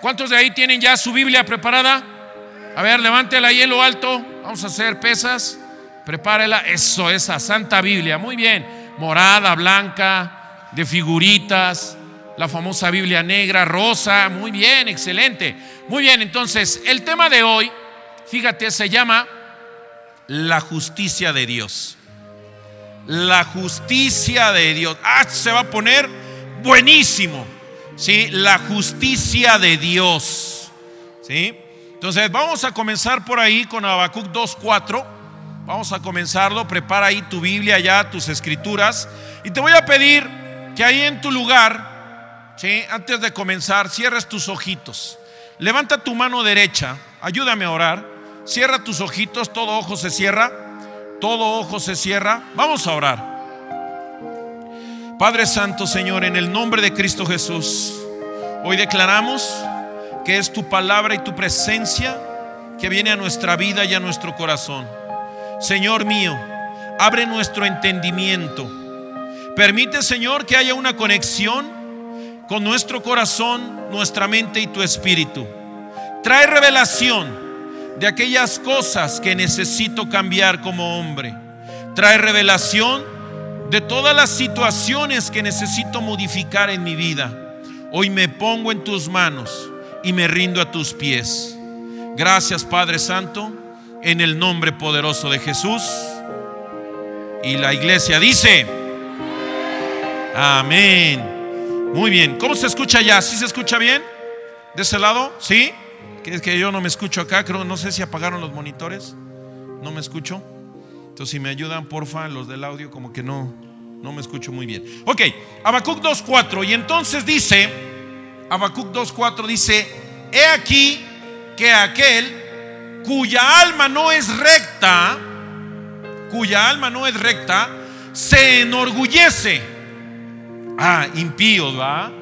¿Cuántos de ahí tienen ya su Biblia preparada? A ver, levántela ahí en lo alto. Vamos a hacer pesas. Prepárela. Eso, esa Santa Biblia. Muy bien. Morada, blanca, de figuritas. La famosa Biblia negra, rosa. Muy bien, excelente. Muy bien, entonces, el tema de hoy, fíjate, se llama la justicia de Dios. La justicia de Dios. Ah, se va a poner buenísimo. ¿Sí? La justicia de Dios. ¿Sí? Entonces, vamos a comenzar por ahí con Habacuc 2:4. Vamos a comenzarlo. Prepara ahí tu Biblia, ya tus escrituras. Y te voy a pedir que ahí en tu lugar, ¿sí? antes de comenzar, cierres tus ojitos. Levanta tu mano derecha. Ayúdame a orar. Cierra tus ojitos. Todo ojo se cierra. Todo ojo se cierra. Vamos a orar. Padre Santo, Señor, en el nombre de Cristo Jesús, hoy declaramos que es tu palabra y tu presencia que viene a nuestra vida y a nuestro corazón. Señor mío, abre nuestro entendimiento. Permite, Señor, que haya una conexión con nuestro corazón, nuestra mente y tu espíritu. Trae revelación de aquellas cosas que necesito cambiar como hombre. Trae revelación de todas las situaciones que necesito modificar en mi vida. Hoy me pongo en tus manos y me rindo a tus pies. Gracias Padre Santo, en el nombre poderoso de Jesús. Y la iglesia dice, amén. Muy bien, ¿cómo se escucha ya? ¿Sí se escucha bien? ¿De ese lado? ¿Sí? Que es que yo no me escucho acá, creo, no sé si apagaron los monitores. No me escucho. Entonces, si me ayudan, porfa, los del audio, como que no, no me escucho muy bien. Ok, Habacuc 2.4. Y entonces dice, Habacuc 2.4 dice, he aquí que aquel cuya alma no es recta, cuya alma no es recta, se enorgullece. Ah, impíos, ¿va?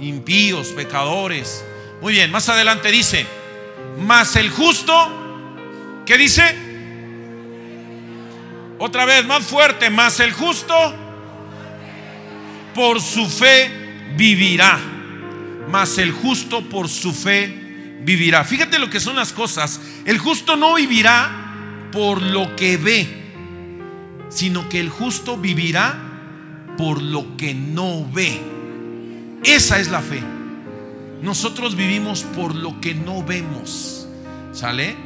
Impíos, pecadores. Muy bien, más adelante dice, mas el justo, ¿qué dice? Otra vez, más fuerte, más el justo por su fe vivirá. Mas el justo por su fe vivirá. Fíjate lo que son las cosas. El justo no vivirá por lo que ve, sino que el justo vivirá por lo que no ve. Esa es la fe. Nosotros vivimos por lo que no vemos. ¿Sale?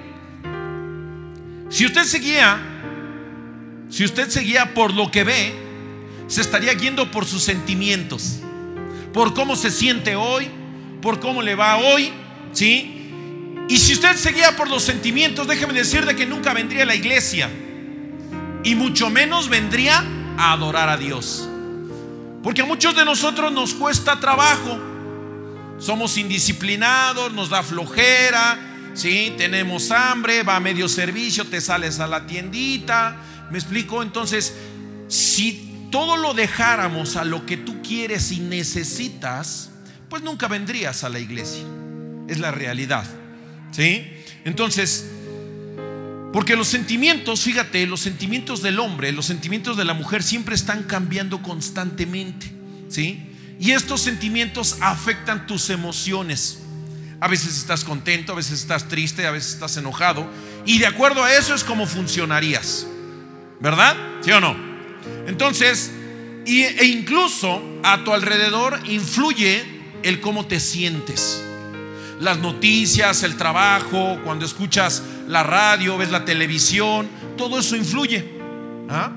Si usted seguía si usted se guía por lo que ve, se estaría guiando por sus sentimientos, por cómo se siente hoy, por cómo le va hoy, ¿sí? Y si usted se guía por los sentimientos, déjeme decirle que nunca vendría a la iglesia y mucho menos vendría a adorar a Dios. Porque a muchos de nosotros nos cuesta trabajo. Somos indisciplinados, nos da flojera, ¿sí? Tenemos hambre, va a medio servicio, te sales a la tiendita, ¿Me explico? Entonces, si todo lo dejáramos a lo que tú quieres y necesitas, pues nunca vendrías a la iglesia. Es la realidad. ¿Sí? Entonces, porque los sentimientos, fíjate, los sentimientos del hombre, los sentimientos de la mujer siempre están cambiando constantemente. ¿Sí? Y estos sentimientos afectan tus emociones. A veces estás contento, a veces estás triste, a veces estás enojado. Y de acuerdo a eso es como funcionarías. ¿Verdad? ¿Sí o no? Entonces, e incluso a tu alrededor influye el cómo te sientes. Las noticias, el trabajo, cuando escuchas la radio, ves la televisión, todo eso influye. ¿Ah?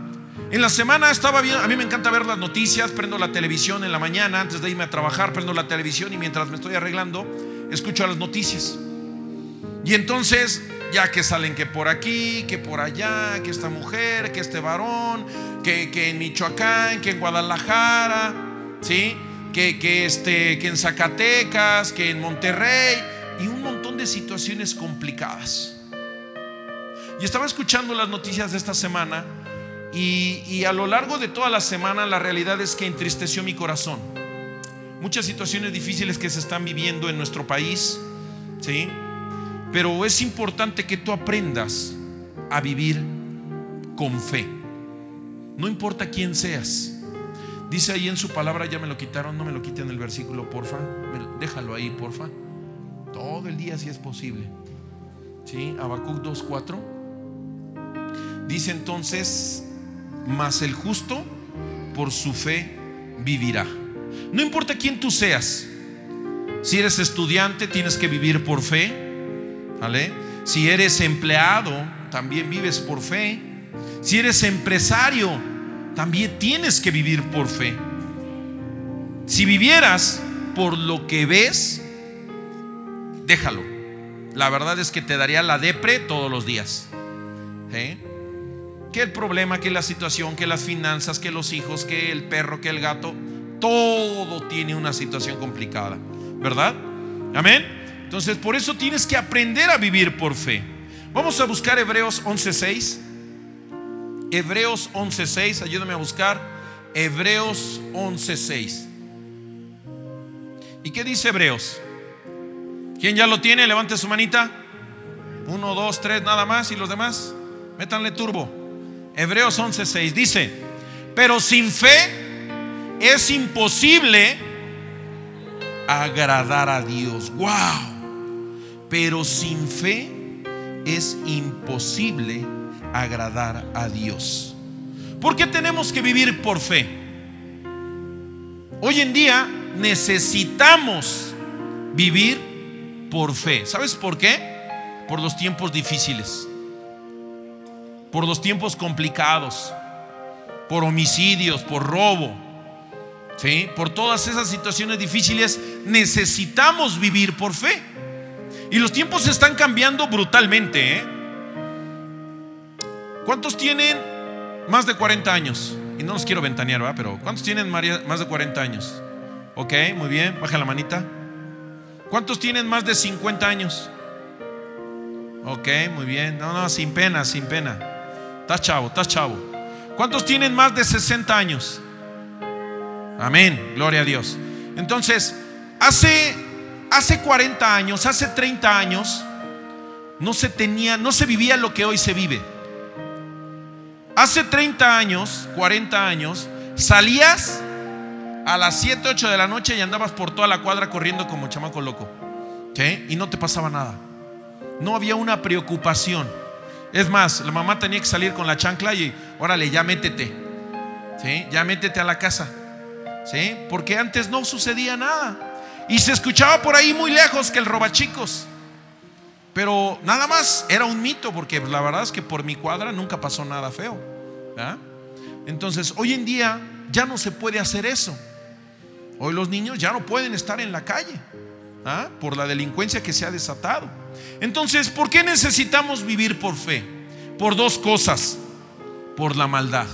En la semana estaba bien, a mí me encanta ver las noticias, prendo la televisión en la mañana antes de irme a trabajar, prendo la televisión y mientras me estoy arreglando, escucho las noticias. Y entonces ya que salen que por aquí, que por allá, que esta mujer, que este varón, que, en Michoacán, que en Guadalajara, ¿sí? Que, que, este, que en Zacatecas, que en Monterrey, y un montón de situaciones complicadas. Y estaba escuchando las noticias de esta semana y, y a lo largo de toda la semana la realidad es que entristeció mi corazón. Muchas situaciones difíciles que se están viviendo en nuestro país, ¿sí? Pero es importante que tú aprendas a vivir con fe. No importa quién seas. Dice ahí en su palabra, ya me lo quitaron, no me lo quiten el versículo, porfa. Déjalo ahí, porfa. Todo el día si es posible. ¿Sí? Habacuc 2.4. Dice entonces, mas el justo por su fe vivirá. No importa quién tú seas. Si eres estudiante, tienes que vivir por fe. Si eres empleado, también vives por fe. Si eres empresario, también tienes que vivir por fe. Si vivieras por lo que ves, déjalo. La verdad es que te daría la depre todos los días. ¿Eh? Que el problema, que la situación, que las finanzas, que los hijos, que el perro, que el gato, todo tiene una situación complicada, ¿verdad? Amén. Entonces, por eso tienes que aprender a vivir por fe. Vamos a buscar Hebreos 11:6. Hebreos 11:6, ayúdame a buscar Hebreos 11:6. ¿Y qué dice Hebreos? ¿Quién ya lo tiene? Levante su manita. Uno, dos, tres, nada más. ¿Y los demás? Métanle turbo. Hebreos 11:6 dice, pero sin fe es imposible agradar a Dios. ¡Wow! Pero sin fe es imposible agradar a Dios. ¿Por qué tenemos que vivir por fe? Hoy en día necesitamos vivir por fe. ¿Sabes por qué? Por los tiempos difíciles, por los tiempos complicados, por homicidios, por robo, ¿sí? Por todas esas situaciones difíciles necesitamos vivir por fe. Y los tiempos están cambiando brutalmente, ¿eh? ¿Cuántos tienen más de 40 años? Y no los quiero ventanear, ¿verdad? Pero ¿cuántos tienen más de 40 años? Ok, muy bien, baja la manita. ¿Cuántos tienen más de 50 años? Ok, muy bien. No, no, sin pena, sin pena. Estás chavo, estás chavo. ¿Cuántos tienen más de 60 años? Amén, gloria a Dios. Entonces, hace, hace 40 años, hace 30 años, no se tenía, no se vivía lo que hoy se vive. Hace 30 años, 40 años, salías a las 7, 8 de la noche y andabas por toda la cuadra corriendo como chamaco loco. Y no te pasaba nada. No había una preocupación. Es más, la mamá tenía que salir con la chancla y órale, ya métete. ¿Sí? Ya métete a la casa. ¿Sí? Porque antes no sucedía nada. Y se escuchaba por ahí muy lejos que el robachicos. Pero nada más era un mito, porque la verdad es que por mi cuadra nunca pasó nada feo. Entonces, hoy en día ya no se puede hacer eso. Hoy los niños ya no pueden estar en la calle por la delincuencia que se ha desatado. Entonces, ¿por qué necesitamos vivir por fe? Por dos cosas. Por la maldad.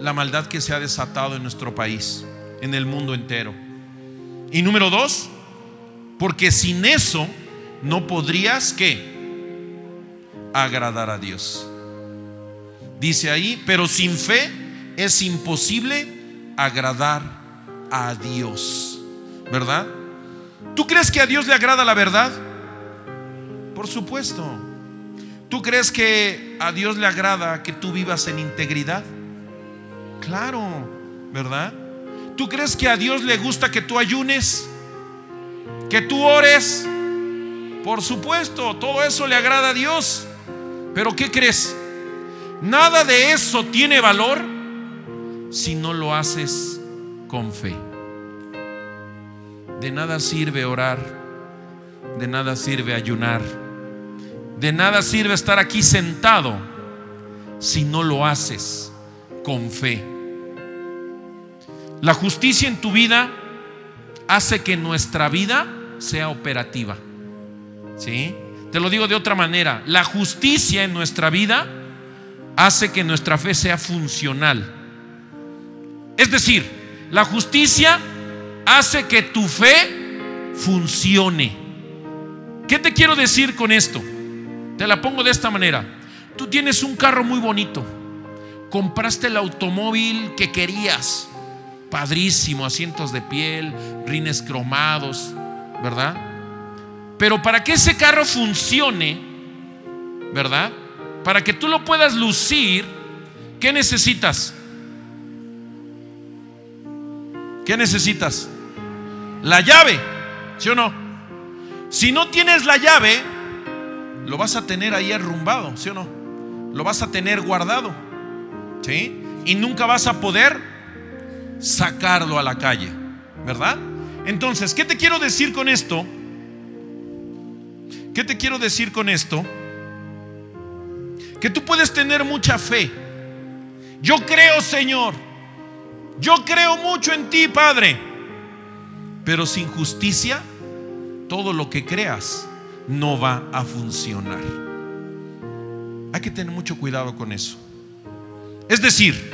La maldad que se ha desatado en nuestro país, en el mundo entero. Y número dos, porque sin eso no podrías que agradar a Dios. Dice ahí, pero sin fe es imposible agradar a Dios. ¿Verdad? ¿Tú crees que a Dios le agrada la verdad? Por supuesto. ¿Tú crees que a Dios le agrada que tú vivas en integridad? Claro, ¿verdad? ¿Tú crees que a Dios le gusta que tú ayunes? Que tú ores? Por supuesto, todo eso le agrada a Dios. Pero ¿qué crees? Nada de eso tiene valor si no lo haces con fe. De nada sirve orar, de nada sirve ayunar, de nada sirve estar aquí sentado si no lo haces con fe. La justicia en tu vida hace que nuestra vida sea operativa. ¿Sí? Te lo digo de otra manera, la justicia en nuestra vida hace que nuestra fe sea funcional. Es decir, la justicia hace que tu fe funcione. ¿Qué te quiero decir con esto? Te la pongo de esta manera. Tú tienes un carro muy bonito. Compraste el automóvil que querías. Padrísimo, asientos de piel, rines cromados, ¿verdad? Pero para que ese carro funcione, ¿verdad? Para que tú lo puedas lucir, ¿qué necesitas? ¿Qué necesitas? La llave, ¿sí o no? Si no tienes la llave, lo vas a tener ahí arrumbado, ¿sí o no? Lo vas a tener guardado, ¿sí? Y nunca vas a poder sacarlo a la calle, ¿verdad? Entonces, ¿qué te quiero decir con esto? ¿Qué te quiero decir con esto? Que tú puedes tener mucha fe. Yo creo, Señor. Yo creo mucho en ti, Padre. Pero sin justicia, todo lo que creas no va a funcionar. Hay que tener mucho cuidado con eso. Es decir,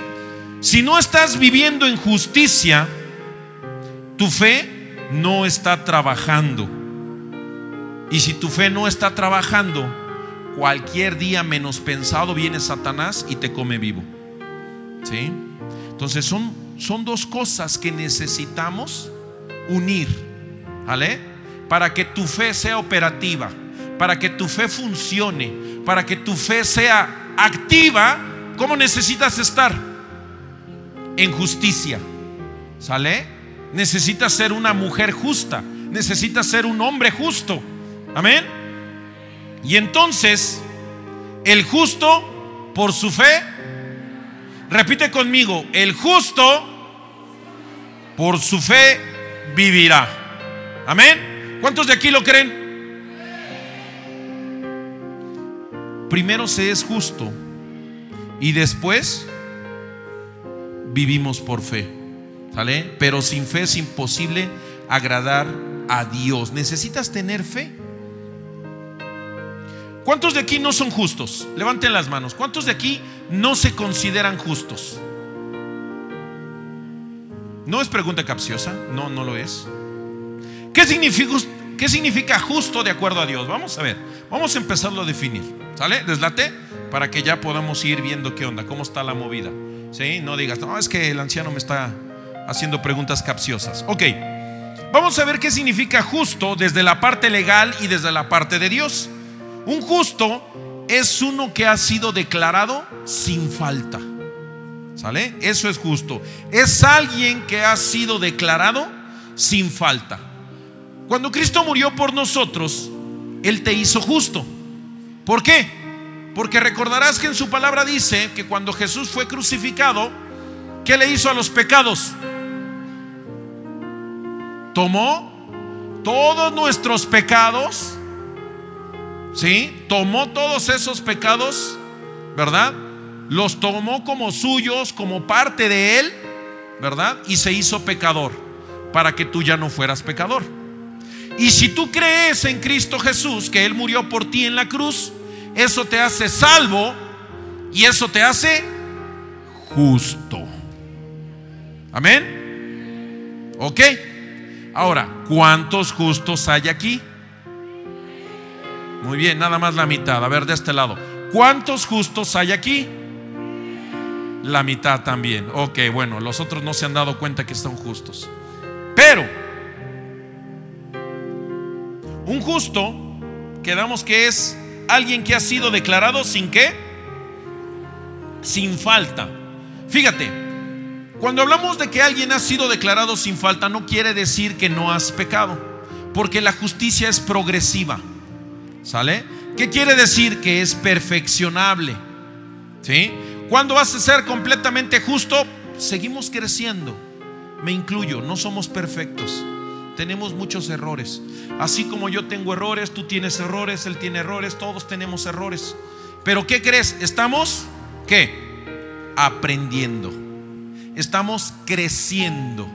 si no estás viviendo en justicia, tu fe no está trabajando. Y si tu fe no está trabajando, cualquier día menos pensado viene Satanás y te come vivo. ¿Sí? Entonces son, son dos cosas que necesitamos unir. ¿Vale? Para que tu fe sea operativa, para que tu fe funcione, para que tu fe sea activa, ¿cómo necesitas estar? En justicia. ¿Sale? Necesitas ser una mujer justa, necesitas ser un hombre justo. Amén. Y entonces, el justo por su fe, repite conmigo, el justo por su fe vivirá. Amén. ¿Cuántos de aquí lo creen? Primero se es justo y después vivimos por fe. ¿Sale? Pero sin fe es imposible agradar a Dios. Necesitas tener fe. ¿Cuántos de aquí no son justos? Levanten las manos. ¿Cuántos de aquí no se consideran justos? No es pregunta capciosa, no, no lo es. ¿Qué significa, ¿Qué significa justo de acuerdo a Dios? Vamos a ver, vamos a empezarlo a definir. ¿Sale? Deslate para que ya podamos ir viendo qué onda, cómo está la movida. ¿Sí? No digas, no, es que el anciano me está haciendo preguntas capciosas. Ok, vamos a ver qué significa justo desde la parte legal y desde la parte de Dios. Un justo es uno que ha sido declarado sin falta. ¿Sale? Eso es justo. Es alguien que ha sido declarado sin falta. Cuando Cristo murió por nosotros, Él te hizo justo. ¿Por qué? Porque recordarás que en su palabra dice que cuando Jesús fue crucificado, ¿qué le hizo a los pecados? Tomó todos nuestros pecados ¿sí? Tomó todos esos pecados, ¿verdad? Los tomó como suyos, como parte de él, ¿verdad? Y se hizo pecador para que tú ya no fueras pecador. Y si tú crees en Cristo Jesús, que Él murió por ti en la cruz, eso te hace salvo y eso te hace justo. Amén. ¿Ok? Ahora, ¿cuántos justos hay aquí? Muy bien, nada más la mitad. A ver, de este lado. ¿Cuántos justos hay aquí? La mitad también. Ok, bueno, los otros no se han dado cuenta que son justos. Pero, un justo, quedamos que es alguien que ha sido declarado sin qué? Sin falta. Fíjate, cuando hablamos de que alguien ha sido declarado sin falta, no quiere decir que no has pecado, porque la justicia es progresiva. ¿Sale? ¿Qué quiere decir? Que es perfeccionable. ¿Sí? ¿Cuándo vas a ser completamente justo? Seguimos creciendo. Me incluyo, no somos perfectos. Tenemos muchos errores. Así como yo tengo errores, tú tienes errores, él tiene errores, todos tenemos errores. Pero ¿qué crees? Estamos, ¿qué? Aprendiendo. Estamos creciendo.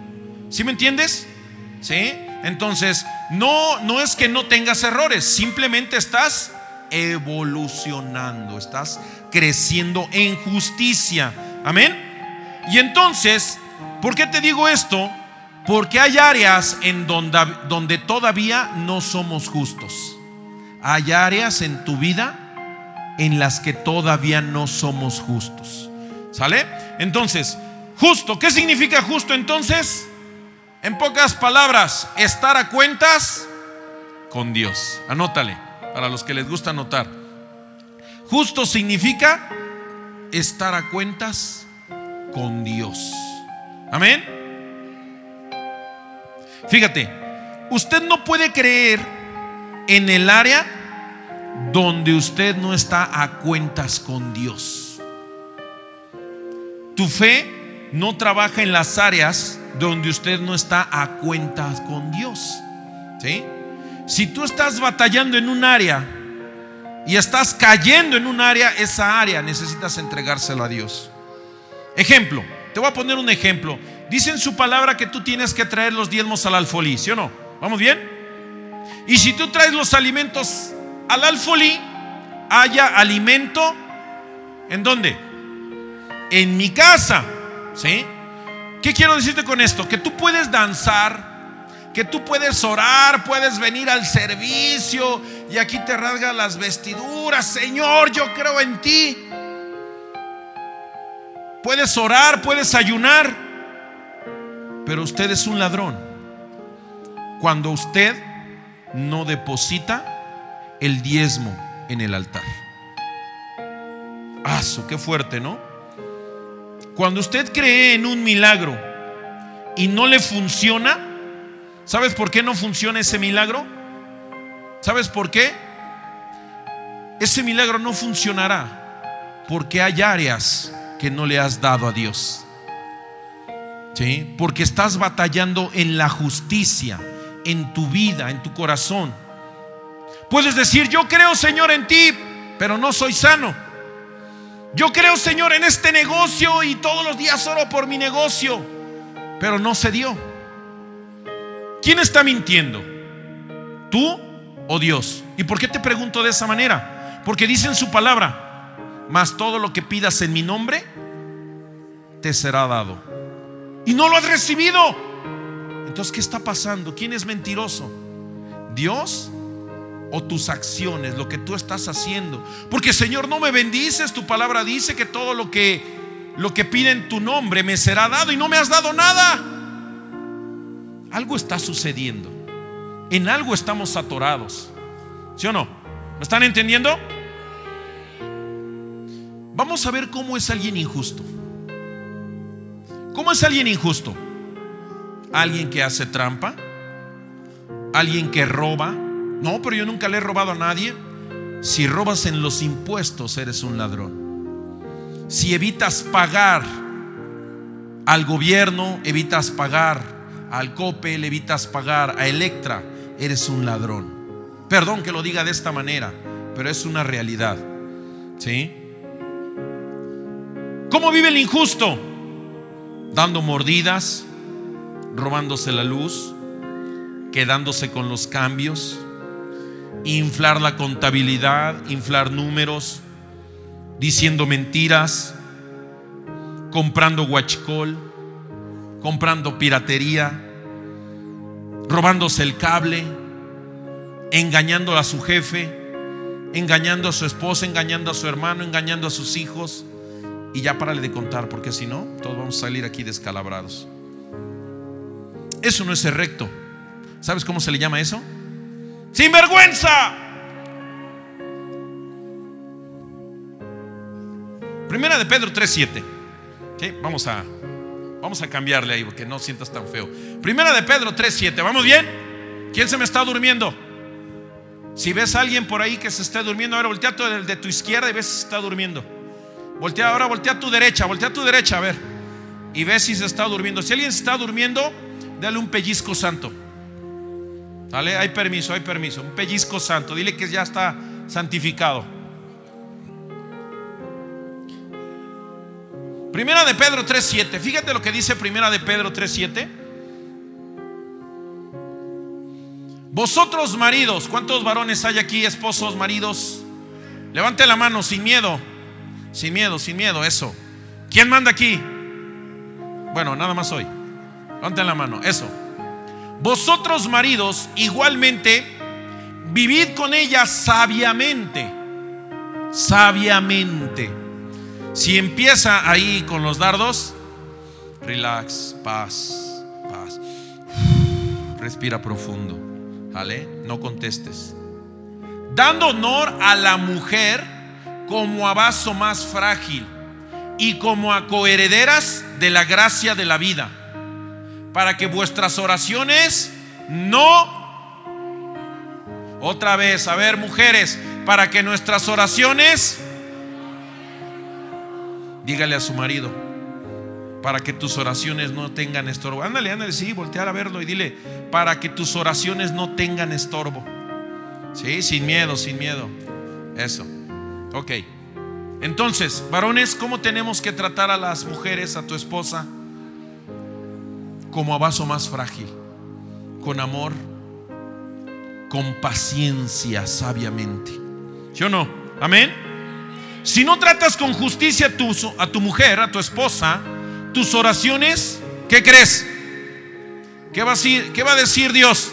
¿Sí me entiendes? ¿Sí? Entonces, no, no es que no tengas errores, simplemente estás evolucionando, estás creciendo en justicia. Amén. Y entonces, ¿por qué te digo esto? Porque hay áreas en donde, todavía no somos justos. Hay áreas en tu vida en las que todavía no somos justos. ¿Sale? Entonces, justo, ¿qué significa justo entonces? En pocas palabras, estar a cuentas con Dios. Anótale, para los que les gusta anotar. Justo significa estar a cuentas con Dios. Amén. Fíjate, usted no puede creer en el área donde usted no está a cuentas con Dios. Tu fe no trabaja en las áreas donde usted no está a cuentas con Dios. ¿Sí? Si tú estás batallando en un área y estás cayendo en un área, esa área necesitas entregársela a Dios. Ejemplo, te voy a poner un ejemplo. Dice en su palabra que tú tienes que traer los diezmos al alfolí, ¿sí o no? ¿Vamos bien? Y si tú traes los alimentos al alfolí, haya alimento ¿en dónde? En mi casa, ¿sí? ¿Qué quiero decirte con esto? Que tú puedes danzar, que tú puedes orar, puedes venir al servicio y aquí te rasga las vestiduras, Señor, yo creo en ti. Puedes orar, puedes ayunar, pero usted es un ladrón cuando usted no deposita el diezmo en el altar. ¡Aso! ¡Qué fuerte, ¿no? Cuando usted cree en un milagro y no le funciona, ¿sabes por qué no funciona ese milagro? ¿Sabes por qué? Ese milagro no funcionará porque hay áreas que no le has dado a Dios. Porque estás batallando en la justicia, en tu vida, en tu corazón. Puedes decir, yo creo Señor en ti, pero no soy sano. Yo creo Señor en este negocio y todos los días oro por mi negocio, pero no se dio. ¿Quién está mintiendo? ¿Tú o Dios? ¿Y por qué te pregunto de esa manera? Porque dice en su palabra, mas todo lo que pidas en mi nombre, te será dado y no lo has recibido. Entonces, ¿qué está pasando? ¿Quién es mentiroso? ¿Dios o tus acciones, lo que tú estás haciendo? Porque Señor, no me bendices, tu palabra dice que todo lo que lo que pide en tu nombre me será dado y no me has dado nada. Algo está sucediendo. En algo estamos atorados. ¿Sí o no? ¿Me están entendiendo? Vamos a ver cómo es alguien injusto. ¿Cómo es alguien injusto? ¿Alguien que hace trampa? ¿Alguien que roba? No, pero yo nunca le he robado a nadie. Si robas en los impuestos, eres un ladrón. Si evitas pagar al gobierno, evitas pagar al COPE, evitas pagar a Electra, eres un ladrón. Perdón que lo diga de esta manera, pero es una realidad. ¿Sí? ¿Cómo vive el injusto? Dando mordidas, robándose la luz, quedándose con los cambios, inflar la contabilidad, inflar números, diciendo mentiras, comprando guachicol, comprando piratería, robándose el cable, engañando a su jefe, engañando a su esposa, engañando a su hermano, engañando a sus hijos y ya párale de contar, porque si no, todos vamos a salir aquí descalabrados. Eso no es ser recto. ¿Sabes cómo se le llama eso? ¡Sinvergüenza! Primera de Pedro 3:7. Vamos a vamos a cambiarle ahí porque no sientas tan feo. Primera de Pedro 3:7. ¿Vamos bien? ¿Quién se me está durmiendo? Si ves a alguien por ahí que se esté durmiendo, ahora voltea de, de tu izquierda y ves si se está durmiendo. Voltea, ahora voltea a tu derecha, voltea a tu derecha, a ver. Y ve si se está durmiendo. Si alguien está durmiendo, dale un pellizco santo. ¿Vale? Hay permiso, hay permiso. Un pellizco santo. Dile que ya está santificado. Primera de Pedro 3.7. Fíjate lo que dice Primera de Pedro 3.7. Vosotros maridos, ¿cuántos varones hay aquí, esposos, maridos? Levante la mano sin miedo. Sin miedo, sin miedo, eso. ¿Quién manda aquí? Bueno, nada más hoy. Levanten la mano, eso. Vosotros maridos igualmente vivid con ella sabiamente. Sabiamente. Si empieza ahí con los dardos, relax, paz, paz. Respira profundo. ¿Vale? No contestes. Dando honor a la mujer como a vaso más frágil y como a coherederas de la gracia de la vida, para que vuestras oraciones no... Otra vez, a ver, mujeres, para que nuestras oraciones... Dígale a su marido, para que tus oraciones no tengan estorbo. Ándale, ándale, sí, voltear a verlo y dile, para que tus oraciones no tengan estorbo. Sí, sin miedo, sin miedo. Eso. Ok. Entonces, varones, ¿cómo tenemos que tratar a las mujeres, a tu esposa? Como a vaso más frágil, con amor, con paciencia, sabiamente. ¿Sí o no? Amén. Si no tratas con justicia a tu, a tu mujer, a tu esposa, tus oraciones, ¿qué crees? ¿Qué va a decir, qué va a decir Dios?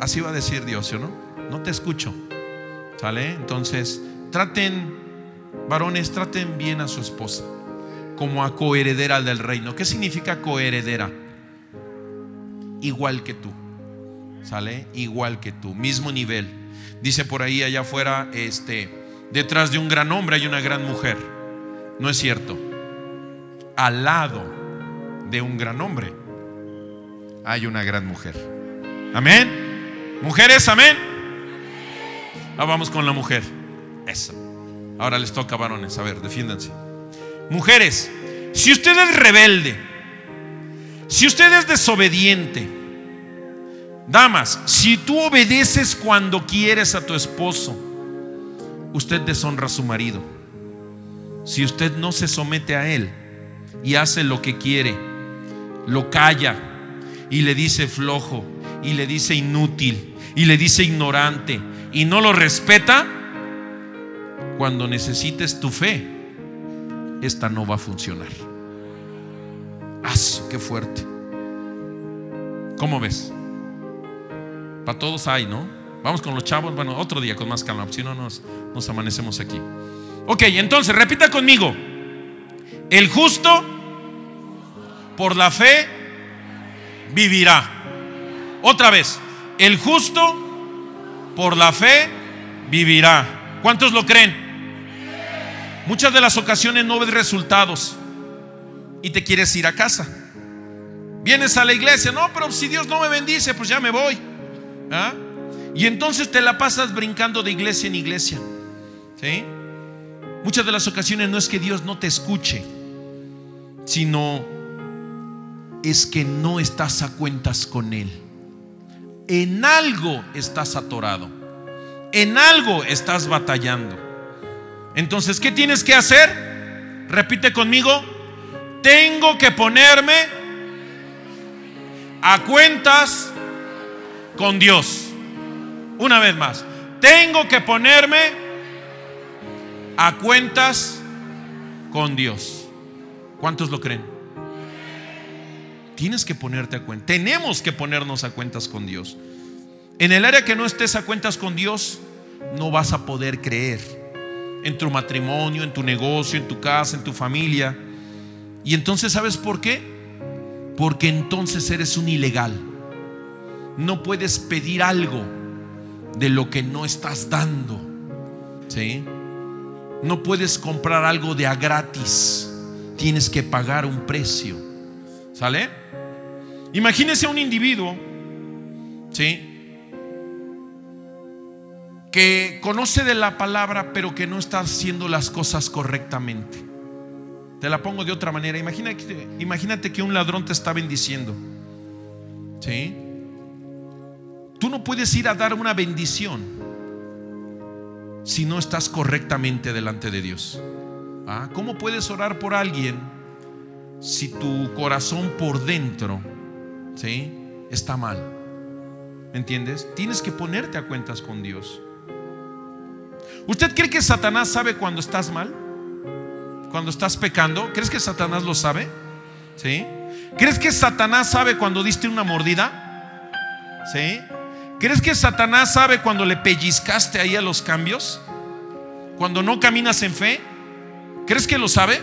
Así va a decir Dios, ¿sí o no? No te escucho. ¿Sale? Entonces, traten, varones, traten bien a su esposa como a coheredera del reino. ¿Qué significa coheredera? Igual que tú. ¿Sale? Igual que tú, mismo nivel. Dice por ahí allá afuera, este, detrás de un gran hombre hay una gran mujer. No es cierto. Al lado de un gran hombre hay una gran mujer. Amén. Mujeres, amén. Ah, vamos con la mujer. Eso. Ahora les toca varones. A ver, defiéndanse. Mujeres, si usted es rebelde, si usted es desobediente, damas, si tú obedeces cuando quieres a tu esposo, usted deshonra a su marido. Si usted no se somete a él y hace lo que quiere, lo calla y le dice flojo y le dice inútil y le dice ignorante y no lo respeta, cuando necesites tu fe, esta no va a funcionar. ¡As! ¡Qué fuerte! ¿Cómo ves? Para todos hay, ¿no? Vamos con los chavos, bueno, otro día con más calma, si no nos, nos amanecemos aquí. Ok, entonces repita conmigo. El justo por la fe vivirá. Otra vez, el justo por la fe vivirá. ¿Cuántos lo creen? Muchas de las ocasiones no ves resultados y te quieres ir a casa. Vienes a la iglesia, no, pero si Dios no me bendice, pues ya me voy. ¿Ah? Y entonces te la pasas brincando de iglesia en iglesia. Muchas de las ocasiones no es que Dios no te escuche, sino es que no estás a cuentas con Él. En algo estás atorado. En algo estás batallando. Entonces, ¿qué tienes que hacer? Repite conmigo, tengo que ponerme a cuentas con Dios. Una vez más, tengo que ponerme a cuentas con Dios. ¿Cuántos lo creen? Tienes que ponerte a cuenta. Tenemos que ponernos a cuentas con Dios. En el área que no estés a cuentas con Dios, no vas a poder creer en tu matrimonio, en tu negocio, en tu casa, en tu familia. Y entonces, ¿sabes por qué? Porque entonces eres un ilegal. No puedes pedir algo de lo que no estás dando. ¿Sí? No puedes comprar algo de a gratis. Tienes que pagar un precio. ¿Sale? Imagínese un individuo, ¿sí? que conoce de la palabra pero que no está haciendo las cosas correctamente. Te la pongo de otra manera. Imagínate, imagínate que un ladrón te está bendiciendo. ¿Sí? Tú no puedes ir a dar una bendición si no estás correctamente delante de Dios. ¿Ah? ¿Cómo puedes orar por alguien si tu corazón por dentro ¿sí? está mal? ¿Me entiendes? Tienes que ponerte a cuentas con Dios. ¿Usted cree que Satanás sabe cuando estás mal? Cuando estás pecando? ¿Crees que Satanás lo sabe? ¿Sí? ¿Crees que Satanás sabe cuando diste una mordida? ¿Sí? ¿Crees que Satanás sabe cuando le pellizcaste ahí a los cambios? Cuando no caminas en fe? ¿Crees que lo sabe?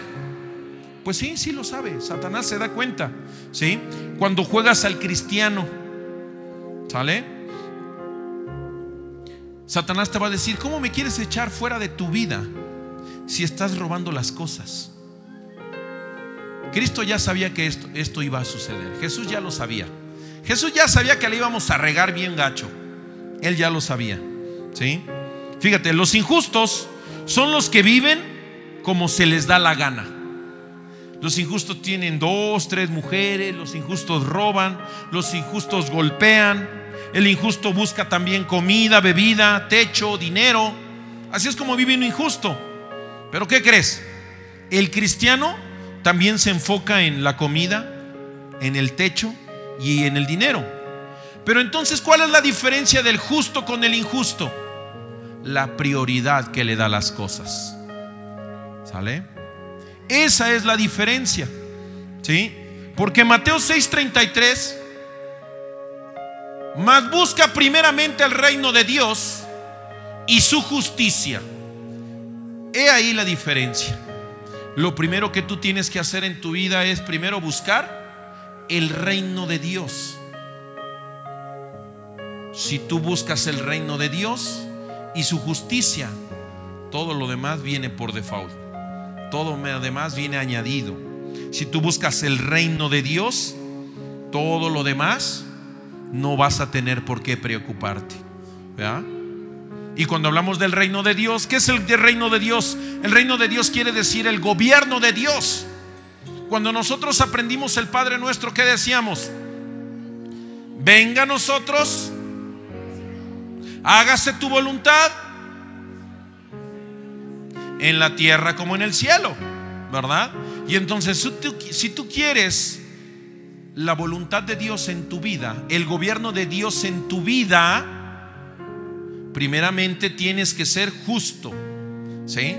Pues sí, sí lo sabe. Satanás se da cuenta. ¿Sí? Cuando juegas al cristiano. ¿Sale? Satanás te va a decir, ¿cómo me quieres echar fuera de tu vida si estás robando las cosas? Cristo ya sabía que esto, esto iba a suceder. Jesús ya lo sabía. Jesús ya sabía que le íbamos a regar bien gacho. Él ya lo sabía. ¿Sí? Fíjate, los injustos son los que viven como se les da la gana. Los injustos tienen dos, tres mujeres, los injustos roban, los injustos golpean, el injusto busca también comida, bebida, techo, dinero. Así es como vive un injusto. Pero ¿qué crees? El cristiano también se enfoca en la comida, en el techo y en el dinero. Pero entonces, ¿cuál es la diferencia del justo con el injusto? La prioridad que le da las cosas. ¿Sale? Esa es la diferencia. ¿Sí? Porque Mateo 6:33 más busca primeramente el reino de Dios y su justicia. He ahí la diferencia. Lo primero que tú tienes que hacer en tu vida es primero buscar el reino de Dios. Si tú buscas el reino de Dios y su justicia, todo lo demás viene por default. Todo lo demás viene añadido. Si tú buscas el reino de Dios, todo lo demás no vas a tener por qué preocuparte. Y cuando hablamos del reino de Dios, ¿qué es el reino de Dios? El reino de Dios quiere decir el gobierno de Dios. Cuando nosotros aprendimos el Padre nuestro, ¿qué decíamos? Venga a nosotros, hágase tu voluntad en la tierra como en el cielo, ¿verdad? Y entonces, si tú, quieres la voluntad de Dios en tu vida, el gobierno de Dios en tu vida, primeramente tienes que ser justo. ¿Sí?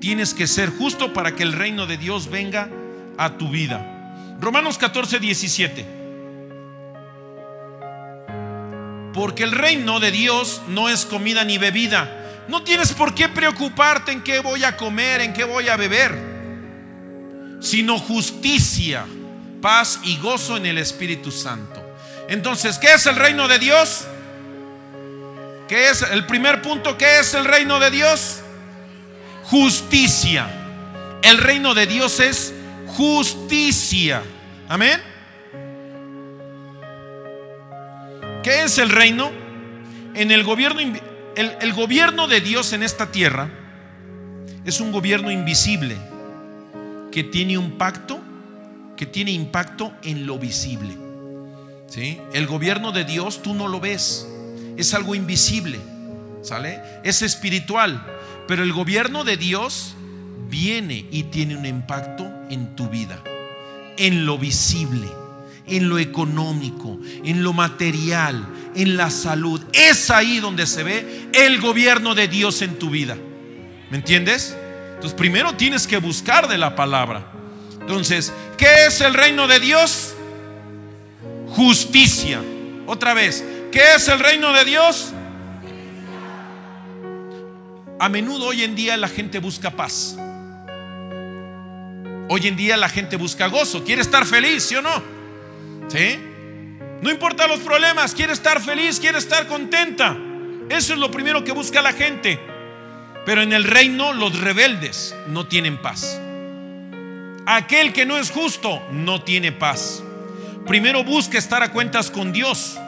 Tienes que ser justo para que el reino de Dios venga a tu vida. Romanos 14, 17. Porque el reino de Dios no es comida ni bebida. No tienes por qué preocuparte en qué voy a comer, en qué voy a beber, sino justicia, paz y gozo en el Espíritu Santo. Entonces, ¿qué es el reino de Dios? ¿Qué es el primer punto? ¿Qué es el reino de Dios? Justicia. El reino de Dios es justicia. Amén. ¿Qué es el reino? En el gobierno, el, gobierno de Dios en esta tierra es un gobierno invisible que tiene un pacto, que tiene impacto en lo visible. ¿Sí? El gobierno de Dios tú no lo ves es algo invisible, ¿sale? Es espiritual, pero el gobierno de Dios viene y tiene un impacto en tu vida, en lo visible, en lo económico, en lo material, en la salud. Es ahí donde se ve el gobierno de Dios en tu vida. ¿Me entiendes? Entonces primero tienes que buscar de la palabra. Entonces, ¿qué es el reino de Dios? Justicia. Otra vez, ¿Qué es el reino de Dios? A menudo hoy en día la gente busca paz. Hoy en día la gente busca gozo, quiere estar feliz, ¿sí o no? ¿Sí? No importa los problemas, quiere estar feliz, quiere estar contenta. Eso es lo primero que busca la gente. Pero en el reino los rebeldes no tienen paz. Aquel que no es justo no tiene paz. Primero busca estar a cuentas con Dios.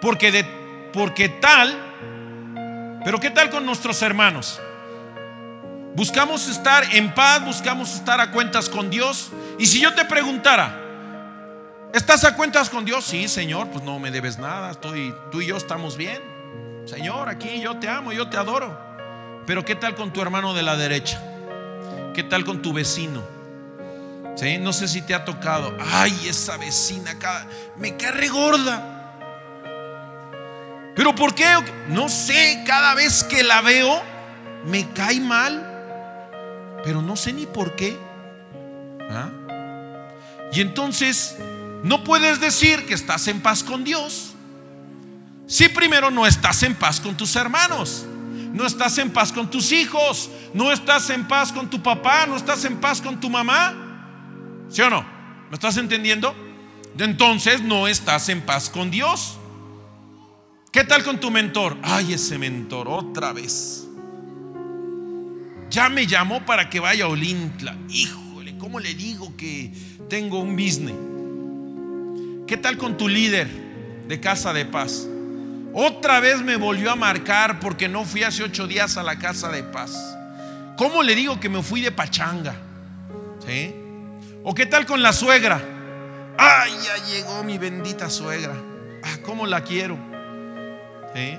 Porque, de, porque tal, pero ¿qué tal con nuestros hermanos? Buscamos estar en paz, buscamos estar a cuentas con Dios. Y si yo te preguntara, ¿estás a cuentas con Dios? Sí, Señor, pues no me debes nada, estoy, tú y yo estamos bien. Señor, aquí yo te amo, yo te adoro. Pero ¿qué tal con tu hermano de la derecha? ¿Qué tal con tu vecino? ¿Sí? No sé si te ha tocado. Ay, esa vecina me cae gorda. ¿Pero por qué? No sé, cada vez que la veo me cae mal, pero no sé ni por qué. ¿Ah? Y entonces no puedes decir que estás en paz con Dios si primero no estás en paz con tus hermanos, no estás en paz con tus hijos, no estás en paz con tu papá, no estás en paz con tu mamá. ¿Sí o no? ¿Me estás entendiendo? Entonces no estás en paz con Dios. ¿Qué tal con tu mentor? Ay, ese mentor, otra vez. Ya me llamó para que vaya a Olintla. Híjole, ¿cómo le digo que tengo un business? ¿Qué tal con tu líder de casa de paz? Otra vez me volvió a marcar porque no fui hace ocho días a la casa de paz. ¿Cómo le digo que me fui de pachanga? ¿Sí? ¿O qué tal con la suegra? Ay, ya llegó mi bendita suegra. Ah, ¿cómo la quiero? ¿Sí?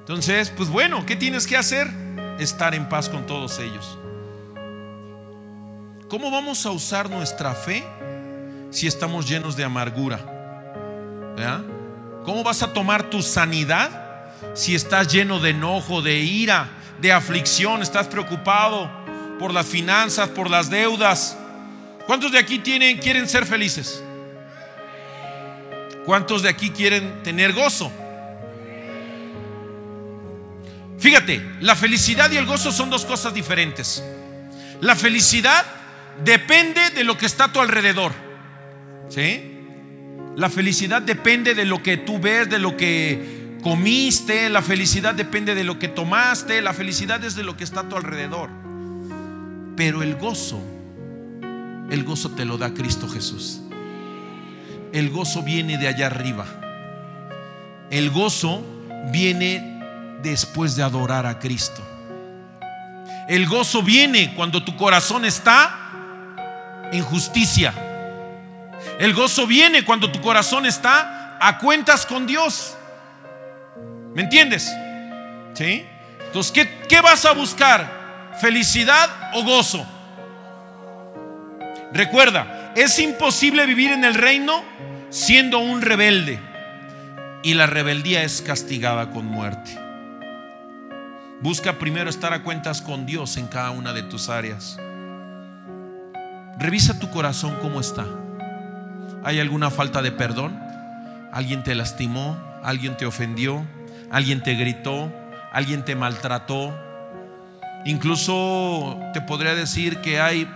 Entonces, pues bueno, ¿qué tienes que hacer? Estar en paz con todos ellos. ¿Cómo vamos a usar nuestra fe si estamos llenos de amargura? ¿Cómo vas a tomar tu sanidad si estás lleno de enojo, de ira, de aflicción, estás preocupado por las finanzas, por las deudas? ¿Cuántos de aquí tienen, quieren ser felices? ¿Cuántos de aquí quieren tener gozo? Fíjate, la felicidad y el gozo son dos cosas diferentes. La felicidad depende de lo que está a tu alrededor. ¿Sí? La felicidad depende de lo que tú ves, de lo que comiste, la felicidad depende de lo que tomaste, la felicidad es de lo que está a tu alrededor. Pero el gozo, el gozo te lo da Cristo Jesús. El gozo viene de allá arriba. El gozo viene después de adorar a Cristo. El gozo viene cuando tu corazón está en justicia. El gozo viene cuando tu corazón está a cuentas con Dios. ¿Me entiendes? ¿Sí? Entonces, ¿qué, qué vas a buscar? ¿Felicidad o gozo? Recuerda, es imposible vivir en el reino siendo un rebelde. Y la rebeldía es castigada con muerte. Busca primero estar a cuentas con Dios en cada una de tus áreas. Revisa tu corazón cómo está. ¿Hay alguna falta de perdón? ¿Alguien te lastimó? ¿Alguien te ofendió? ¿Alguien te gritó? ¿Alguien te maltrató? Incluso te podría decir que hay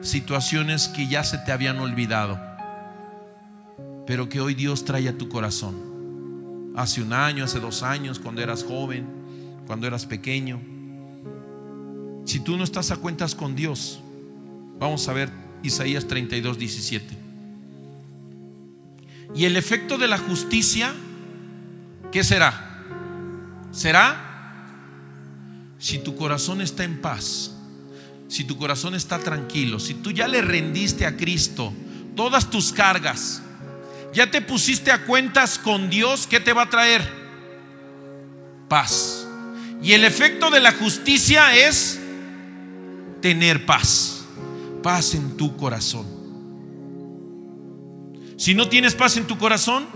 situaciones que ya se te habían olvidado, pero que hoy Dios trae a tu corazón. Hace un año, hace dos años, cuando eras joven, cuando eras pequeño. Si tú no estás a cuentas con Dios, vamos a ver Isaías 32, 17. Y el efecto de la justicia, ¿qué será? Será si tu corazón está en paz, si tu corazón está tranquilo, si tú ya le rendiste a Cristo todas tus cargas, ya te pusiste a cuentas con Dios, ¿qué te va a traer? Paz. Y el efecto de la justicia es tener paz. Paz en tu corazón. Si no tienes paz en tu corazón,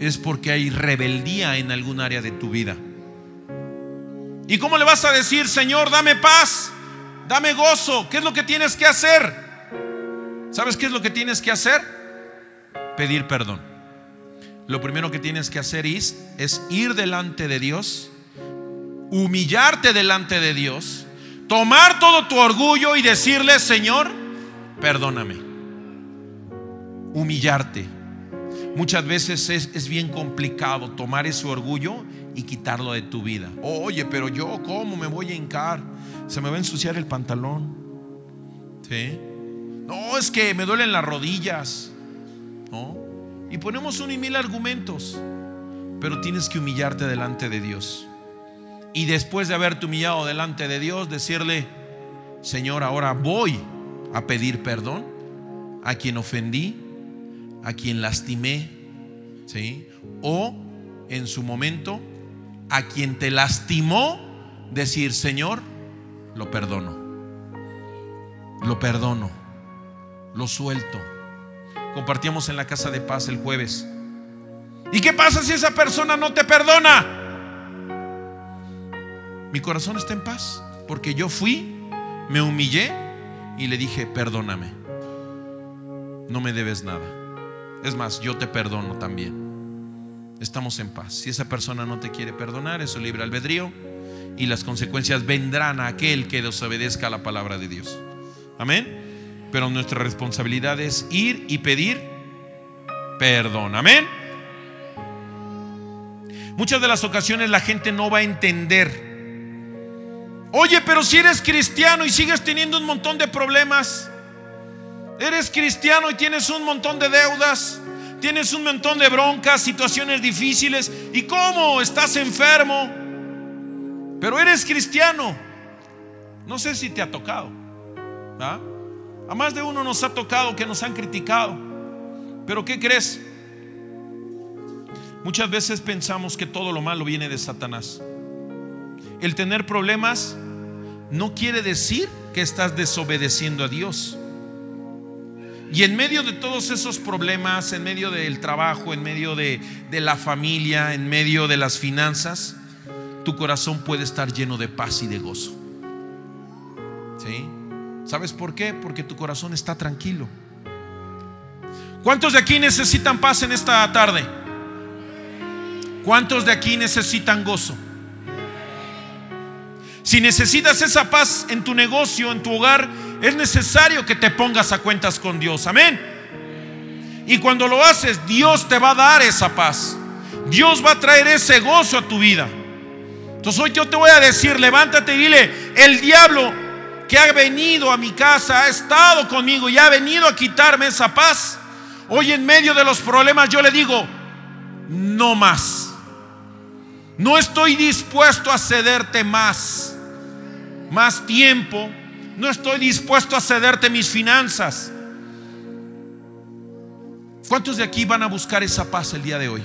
es porque hay rebeldía en algún área de tu vida. ¿Y cómo le vas a decir, Señor, dame paz, dame gozo? ¿Qué es lo que tienes que hacer? ¿Sabes qué es lo que tienes que hacer? Pedir perdón. Lo primero que tienes que hacer es, es ir delante de Dios humillarte delante de Dios, tomar todo tu orgullo y decirle, Señor, perdóname. Humillarte. Muchas veces es, bien complicado tomar ese orgullo y quitarlo de tu vida. Oye, pero yo, ¿cómo me voy a hincar? Se me va a ensuciar el pantalón. ¿Sí? No, es que me duelen las rodillas. ¿No? Y ponemos un y mil argumentos. Pero tienes que humillarte delante de Dios y después de haberte humillado delante de Dios, decirle, Señor, ahora voy a pedir perdón a quien ofendí, a quien lastimé, ¿sí? O en su momento, a quien te lastimó, decir, Señor, lo perdono, lo perdono, lo suelto. Compartíamos en la casa de paz el jueves. ¿Y qué pasa si esa persona no te perdona? Mi corazón está en paz porque yo fui, me humillé y le dije, perdóname. No me debes nada. Es más, yo te perdono también. Estamos en paz. Si esa persona no te quiere perdonar, es su libre albedrío y las consecuencias vendrán a aquel que desobedezca la palabra de Dios. Amén. Pero nuestra responsabilidad es ir y pedir perdón. Amén. Muchas de las ocasiones la gente no va a entender Oye, pero si eres cristiano y sigues teniendo un montón de problemas, Eres cristiano y tienes un montón de deudas, tienes un montón de broncas, situaciones difíciles. ¿Y cómo? Estás enfermo. Pero eres cristiano. No sé si te ha tocado. A más de uno nos ha tocado que nos han criticado. Pero ¿qué crees? Muchas veces pensamos que todo lo malo viene de Satanás. El tener problemas no quiere decir que estás desobedeciendo a Dios. Y en medio de todos esos problemas, en medio del trabajo, en medio de, la familia, en medio de las finanzas, tu corazón puede estar lleno de paz y de gozo. ¿Sí? ¿Sabes por qué? Porque tu corazón está tranquilo. ¿Cuántos de aquí necesitan paz en esta tarde? ¿Cuántos de aquí necesitan gozo? Si necesitas esa paz en tu negocio, en tu hogar, es necesario que te pongas a cuentas con Dios. Amén. Y cuando lo haces, Dios te va a dar esa paz. Dios va a traer ese gozo a tu vida. Entonces hoy yo te voy a decir, levántate y dile, el diablo que ha venido a mi casa, ha estado conmigo y ha venido a quitarme esa paz. Hoy en medio de los problemas yo le digo, no más. No estoy dispuesto a cederte más más tiempo, no estoy dispuesto a cederte mis finanzas. ¿Cuántos de aquí van a buscar esa paz el día de hoy?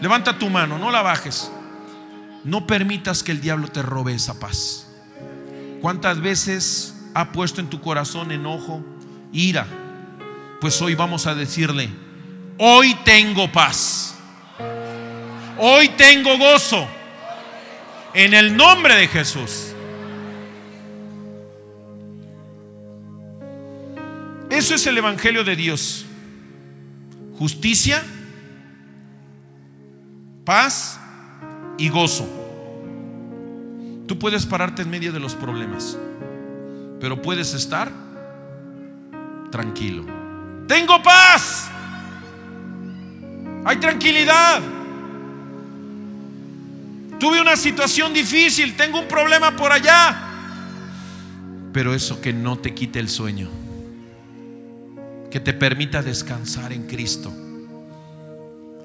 Levanta tu mano, no la bajes. No permitas que el diablo te robe esa paz. ¿Cuántas veces ha puesto en tu corazón enojo, ira? Pues hoy vamos a decirle, hoy tengo paz. Hoy tengo gozo. En el nombre de Jesús. Eso es el Evangelio de Dios. Justicia, paz y gozo. Tú puedes pararte en medio de los problemas, pero puedes estar tranquilo. Tengo paz. Hay tranquilidad. Tuve una situación difícil, tengo un problema por allá. Pero eso que no te quite el sueño que te permita descansar en Cristo.